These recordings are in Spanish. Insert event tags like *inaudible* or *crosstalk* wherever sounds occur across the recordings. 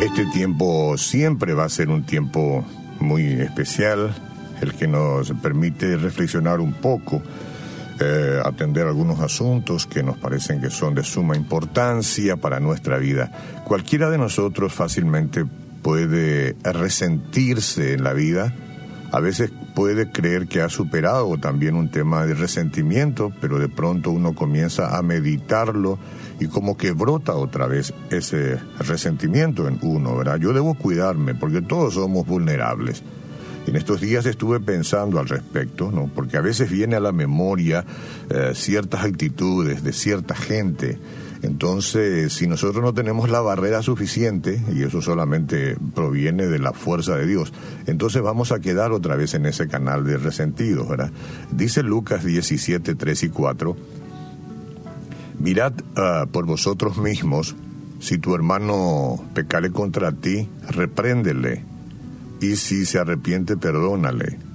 Este tiempo siempre va a ser un tiempo muy especial, el que nos permite reflexionar un poco, eh, atender algunos asuntos que nos parecen que son de suma importancia para nuestra vida. Cualquiera de nosotros fácilmente puede resentirse en la vida, a veces puede creer que ha superado también un tema de resentimiento, pero de pronto uno comienza a meditarlo y como que brota otra vez ese resentimiento en uno, ¿verdad? Yo debo cuidarme porque todos somos vulnerables. En estos días estuve pensando al respecto, ¿no? Porque a veces viene a la memoria eh, ciertas actitudes de cierta gente. Entonces, si nosotros no tenemos la barrera suficiente, y eso solamente proviene de la fuerza de Dios, entonces vamos a quedar otra vez en ese canal de resentidos, ¿verdad? Dice Lucas 17, 3 y 4 Mirad ah, por vosotros mismos, si tu hermano pecare contra ti, repréndele, y si se arrepiente, perdónale.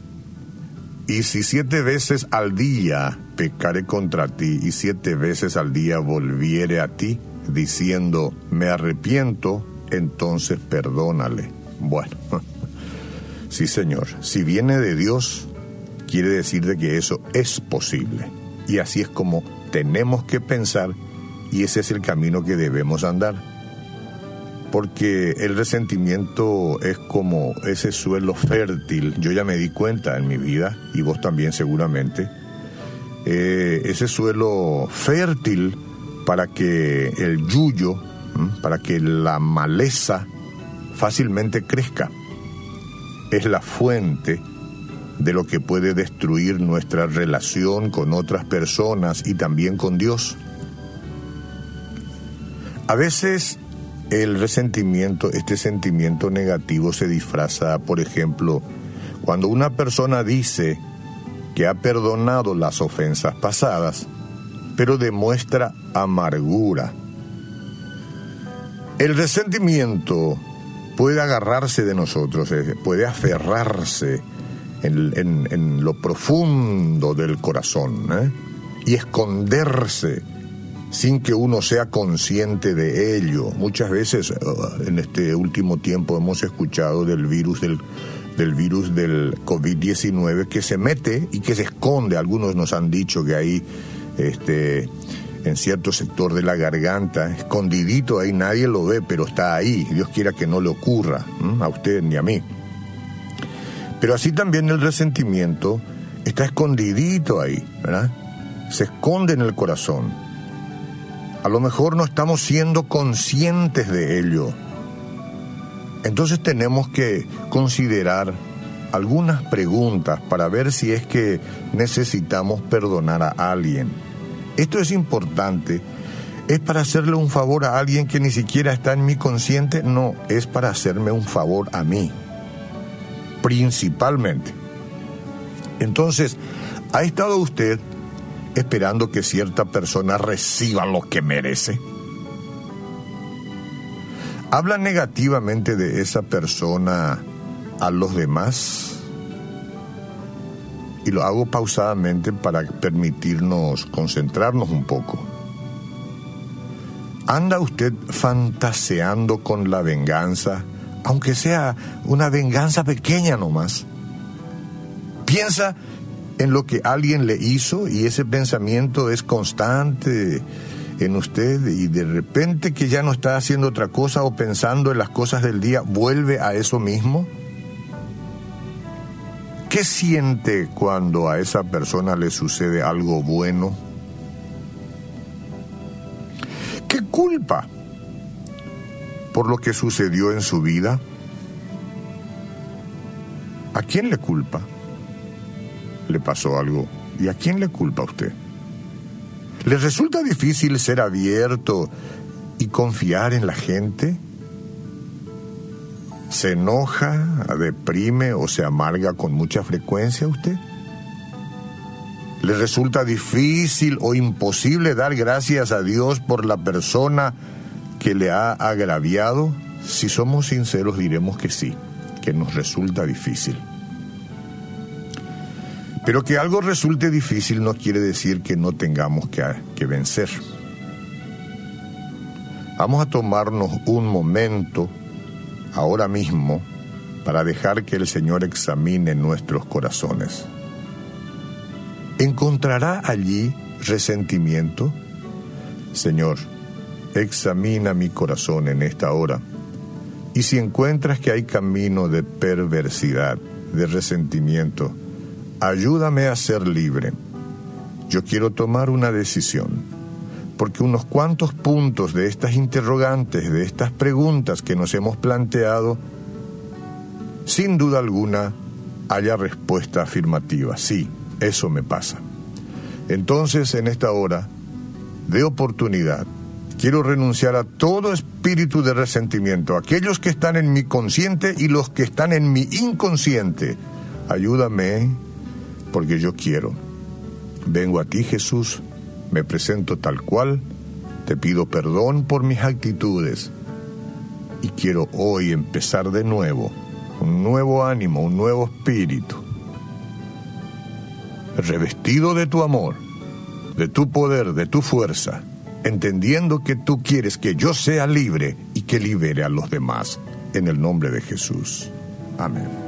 Y si siete veces al día pecare contra ti, y siete veces al día volviere a ti, diciendo, me arrepiento, entonces perdónale. Bueno, *laughs* sí Señor, si viene de Dios, quiere decir de que eso es posible. Y así es como tenemos que pensar y ese es el camino que debemos andar. Porque el resentimiento es como ese suelo fértil, yo ya me di cuenta en mi vida, y vos también seguramente, eh, ese suelo fértil para que el yuyo, para que la maleza fácilmente crezca. Es la fuente de lo que puede destruir nuestra relación con otras personas y también con Dios. A veces el resentimiento, este sentimiento negativo se disfraza, por ejemplo, cuando una persona dice que ha perdonado las ofensas pasadas, pero demuestra amargura. El resentimiento puede agarrarse de nosotros, eh, puede aferrarse en, lo profundo del corazón ¿eh? y esconderse sin que uno sea consciente de ello. Muchas veces uh, en este último tiempo hemos escuchado del virus del, del virus del COVID-19 que se mete y que se esconde. Algunos nos han dicho que ahí este en cierto sector de la garganta, escondidito ahí, nadie lo ve, pero está ahí. Dios quiera que no le ocurra a usted ni a mí. Pero así también el resentimiento está escondidito ahí, ¿verdad? Se esconde en el corazón. A lo mejor no estamos siendo conscientes de ello. Entonces tenemos que considerar algunas preguntas para ver si es que necesitamos perdonar a alguien. Esto es importante. ¿Es para hacerle un favor a alguien que ni siquiera está en mi consciente? No, es para hacerme un favor a mí principalmente. Entonces, ¿ha estado usted esperando que cierta persona reciba lo que merece? ¿Habla negativamente de esa persona a los demás? Y lo hago pausadamente para permitirnos concentrarnos un poco. ¿Anda usted fantaseando con la venganza? aunque sea una venganza pequeña nomás. Piensa en lo que alguien le hizo y ese pensamiento es constante en usted y de repente que ya no está haciendo otra cosa o pensando en las cosas del día, vuelve a eso mismo. ¿Qué siente cuando a esa persona le sucede algo bueno? ¿Qué culpa por lo que sucedió en su vida? ¿A quién le culpa? ¿Le pasó algo? ¿Y a quién le culpa a usted? ¿Le resulta difícil ser abierto y confiar en la gente? ¿Se enoja, deprime o se amarga con mucha frecuencia usted? ¿Le resulta difícil o imposible dar gracias a Dios por la persona que le ha agraviado? Si somos sinceros diremos que sí, que nos resulta difícil. Pero que algo resulte difícil no quiere decir que no tengamos que, que vencer. Vamos a tomarnos un momento ahora mismo para dejar que el Señor examine nuestros corazones. ¿Encontrará allí resentimiento? Señor, examina mi corazón en esta hora. Y si encuentras que hay camino de perversidad, de resentimiento, ayúdame a ser libre. Yo quiero tomar una decisión, porque unos cuantos puntos de estas interrogantes, de estas preguntas que nos hemos planteado, sin duda alguna haya respuesta afirmativa. Sí, eso me pasa. Entonces, en esta hora de oportunidad, quiero renunciar a todo espíritu de resentimiento, aquellos que están en mi consciente y los que están en mi inconsciente. Ayúdame porque yo quiero. Vengo a ti, Jesús, me presento tal cual, te pido perdón por mis actitudes y quiero hoy empezar de nuevo, un nuevo ánimo, un nuevo espíritu, revestido de tu amor, de tu poder, de tu fuerza, entendiendo que tú quieres que yo sea libre y que libere a los demás, en el nombre de Jesús. Amén.